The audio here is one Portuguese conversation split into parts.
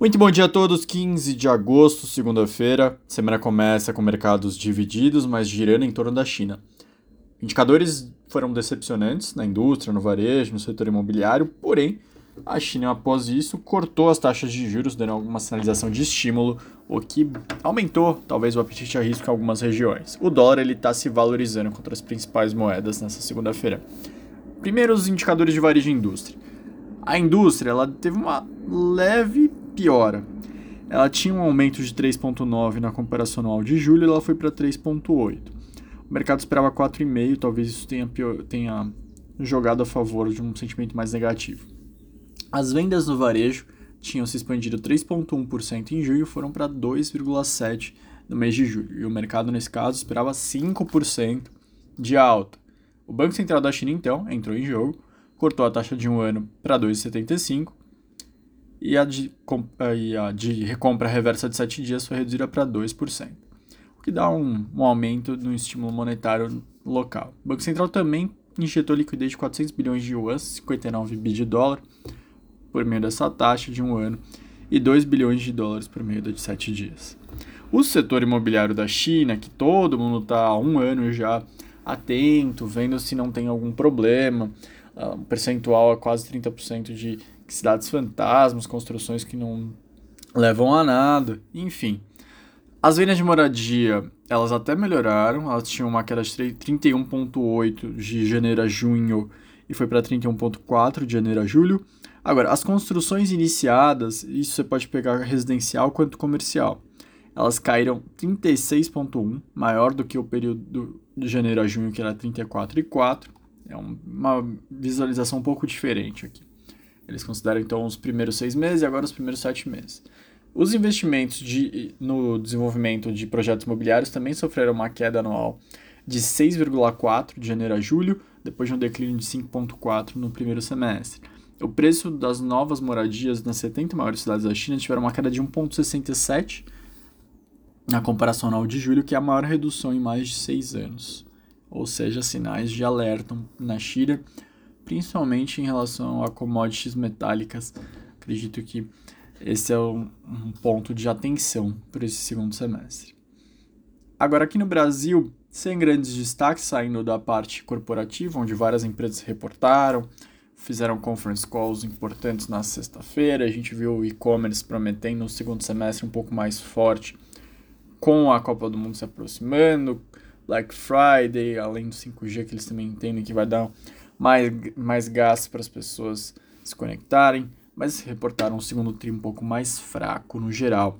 Muito bom dia a todos, 15 de agosto, segunda-feira. Semana começa com mercados divididos, mas girando em torno da China. Indicadores foram decepcionantes na indústria, no varejo, no setor imobiliário, porém, a China, após isso, cortou as taxas de juros, dando alguma sinalização de estímulo, o que aumentou talvez o apetite a risco em algumas regiões. O dólar está se valorizando contra as principais moedas nessa segunda-feira. Primeiro, os indicadores de varejo e indústria. A indústria ela teve uma leve piora. Ela tinha um aumento de 3,9 na comparação anual de julho, ela foi para 3,8. O mercado esperava 4,5, talvez isso tenha, pior, tenha jogado a favor de um sentimento mais negativo. As vendas no varejo tinham se expandido 3,1% em junho, foram para 2,7% no mês de julho, e o mercado, nesse caso, esperava 5% de alta. O Banco Central da China, então, entrou em jogo, cortou a taxa de um ano para 2,75 e a de, e a de recompra reversa de 7 dias foi reduzida para 2%, o que dá um, um aumento no estímulo monetário local. O Banco Central também injetou liquidez de 400 bilhões de yuans, 59 bi de dólar, por meio dessa taxa de um ano, e 2 bilhões de dólares por meio de 7 dias. O setor imobiliário da China, que todo mundo está há um ano já atento, vendo se não tem algum problema, uh, um percentual a quase 30% de cidades fantasmas, construções que não levam a nada, enfim. As vendas de moradia, elas até melhoraram, elas tinham uma queda de 31,8 de janeiro a junho e foi para 31,4 de janeiro a julho. Agora, as construções iniciadas, isso você pode pegar residencial quanto comercial, elas caíram 36,1, maior do que o período de janeiro a junho, que era 34,4. É uma visualização um pouco diferente aqui. Eles consideram então os primeiros seis meses e agora os primeiros sete meses. Os investimentos de, no desenvolvimento de projetos imobiliários também sofreram uma queda anual de 6,4 de janeiro a julho, depois de um declínio de 5,4 no primeiro semestre. O preço das novas moradias nas 70 maiores cidades da China tiveram uma queda de 1,67 na comparação anual de julho, que é a maior redução em mais de seis anos. Ou seja, sinais de alerta na China principalmente em relação a commodities metálicas. Acredito que esse é um, um ponto de atenção para esse segundo semestre. Agora, aqui no Brasil, sem grandes destaques saindo da parte corporativa, onde várias empresas reportaram, fizeram conference calls importantes na sexta-feira. A gente viu o e-commerce prometendo um segundo semestre um pouco mais forte, com a Copa do Mundo se aproximando, Black Friday, além do 5G, que eles também entendem que vai dar mais, mais gás para as pessoas se conectarem, mas reportaram um segundo tri um pouco mais fraco no geral.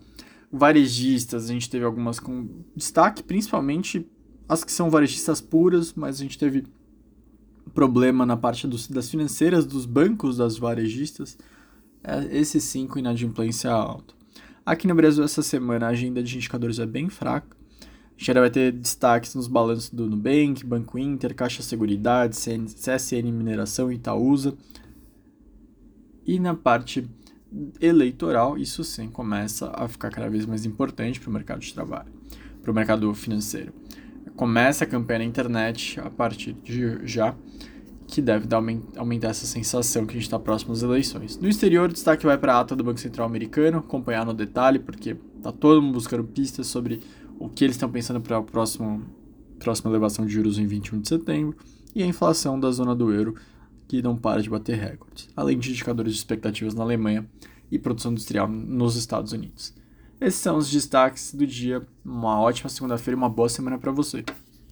Varejistas, a gente teve algumas com destaque, principalmente as que são varejistas puras, mas a gente teve problema na parte dos, das financeiras dos bancos das varejistas. É, esse sim com inadimplência alta. Aqui no Brasil, essa semana, a agenda de indicadores é bem fraca. A gente vai ter destaques nos balanços do Nubank, Banco Inter, Caixa Seguridade, CSN Mineração e Itaúsa. E na parte eleitoral, isso sim começa a ficar cada vez mais importante para o mercado de trabalho, para o mercado financeiro. Começa a campanha na internet a partir de já, que deve dar, aumentar essa sensação que a gente está próximo às eleições. No exterior, o destaque vai para a ata do Banco Central Americano, acompanhar no detalhe, porque está todo mundo buscando pistas sobre o que eles estão pensando para a próxima, elevação de juros em 21 de setembro e a inflação da zona do euro, que não para de bater recordes, além de indicadores de expectativas na Alemanha e produção industrial nos Estados Unidos. Esses são os destaques do dia. Uma ótima segunda-feira e uma boa semana para você.